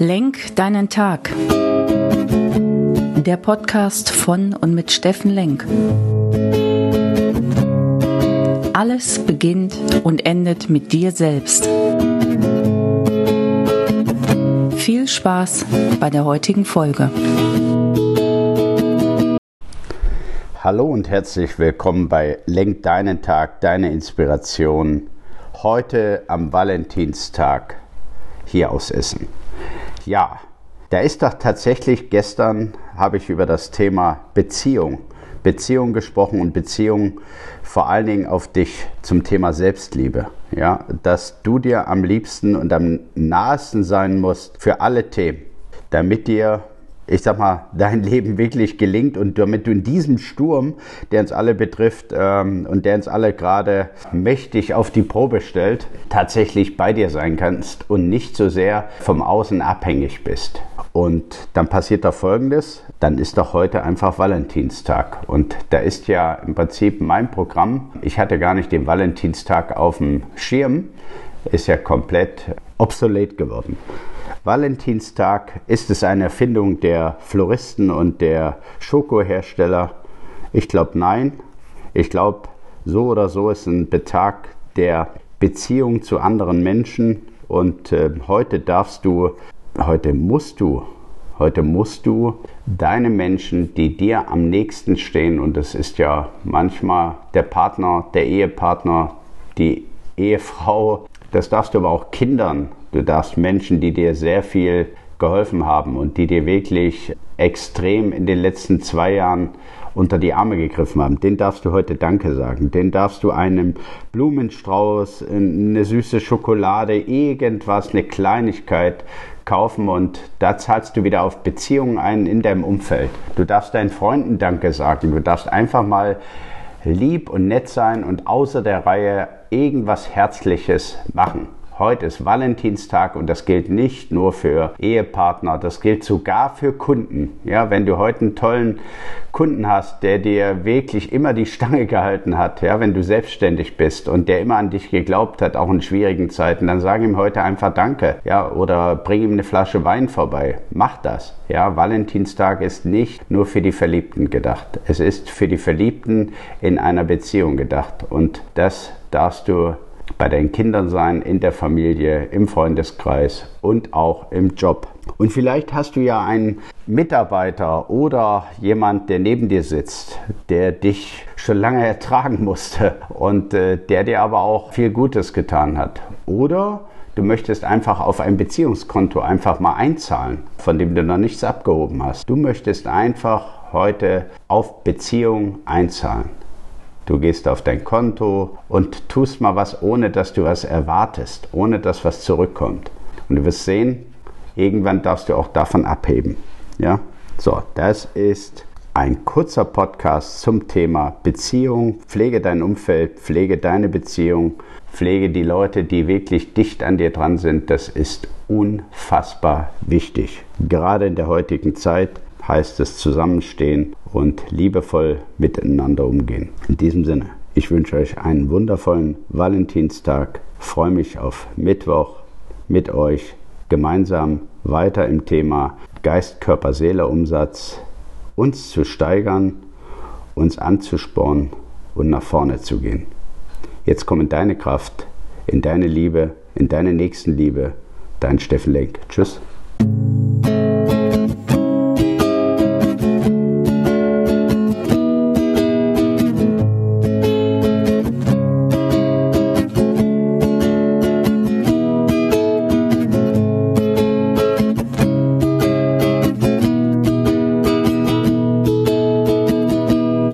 Lenk deinen Tag. Der Podcast von und mit Steffen Lenk. Alles beginnt und endet mit dir selbst. Viel Spaß bei der heutigen Folge. Hallo und herzlich willkommen bei Lenk deinen Tag, deine Inspiration. Heute am Valentinstag hier aus Essen. Ja, da ist doch tatsächlich gestern habe ich über das Thema Beziehung, Beziehung gesprochen und Beziehung vor allen Dingen auf dich zum Thema Selbstliebe. Ja, dass du dir am liebsten und am nahesten sein musst für alle Themen, damit dir ich sag mal, dein Leben wirklich gelingt und damit du in diesem Sturm, der uns alle betrifft ähm, und der uns alle gerade mächtig auf die Probe stellt, tatsächlich bei dir sein kannst und nicht so sehr vom Außen abhängig bist. Und dann passiert da Folgendes, dann ist doch heute einfach Valentinstag. Und da ist ja im Prinzip mein Programm, ich hatte gar nicht den Valentinstag auf dem Schirm, ist ja komplett obsolet geworden. Valentinstag, ist es eine Erfindung der Floristen und der Schokohersteller? Ich glaube nein. Ich glaube, so oder so ist ein Betag der Beziehung zu anderen Menschen und äh, heute darfst du, heute musst du, heute musst du deine Menschen, die dir am nächsten stehen, und das ist ja manchmal der Partner, der Ehepartner, die Ehefrau, das darfst du aber auch Kindern Du darfst Menschen, die dir sehr viel geholfen haben und die dir wirklich extrem in den letzten zwei Jahren unter die Arme gegriffen haben, den darfst du heute Danke sagen. Den darfst du einem Blumenstrauß, eine süße Schokolade, irgendwas, eine Kleinigkeit kaufen und da zahlst du wieder auf Beziehungen ein in deinem Umfeld. Du darfst deinen Freunden Danke sagen. Du darfst einfach mal lieb und nett sein und außer der Reihe irgendwas Herzliches machen. Heute ist Valentinstag und das gilt nicht nur für Ehepartner, das gilt sogar für Kunden. Ja, wenn du heute einen tollen Kunden hast, der dir wirklich immer die Stange gehalten hat, ja, wenn du selbstständig bist und der immer an dich geglaubt hat, auch in schwierigen Zeiten, dann sag ihm heute einfach Danke, ja, oder bring ihm eine Flasche Wein vorbei. Mach das. Ja, Valentinstag ist nicht nur für die Verliebten gedacht. Es ist für die Verliebten in einer Beziehung gedacht und das darfst du bei deinen Kindern sein, in der Familie, im Freundeskreis und auch im Job. Und vielleicht hast du ja einen Mitarbeiter oder jemand, der neben dir sitzt, der dich schon lange ertragen musste und äh, der dir aber auch viel Gutes getan hat. Oder du möchtest einfach auf ein Beziehungskonto einfach mal einzahlen, von dem du noch nichts abgehoben hast. Du möchtest einfach heute auf Beziehung einzahlen. Du gehst auf dein Konto und tust mal was, ohne dass du was erwartest, ohne dass was zurückkommt. Und du wirst sehen, irgendwann darfst du auch davon abheben. Ja? So, das ist ein kurzer Podcast zum Thema Beziehung. Pflege dein Umfeld, pflege deine Beziehung, pflege die Leute, die wirklich dicht an dir dran sind. Das ist unfassbar wichtig. Gerade in der heutigen Zeit heißt es zusammenstehen und liebevoll miteinander umgehen. In diesem Sinne, ich wünsche euch einen wundervollen Valentinstag, freue mich auf Mittwoch mit euch gemeinsam weiter im Thema Geist, Körper, Seele, Umsatz uns zu steigern, uns anzuspornen und nach vorne zu gehen. Jetzt komm in deine Kraft, in deine Liebe, in deine Nächstenliebe. Dein Steffen Lenk. Tschüss.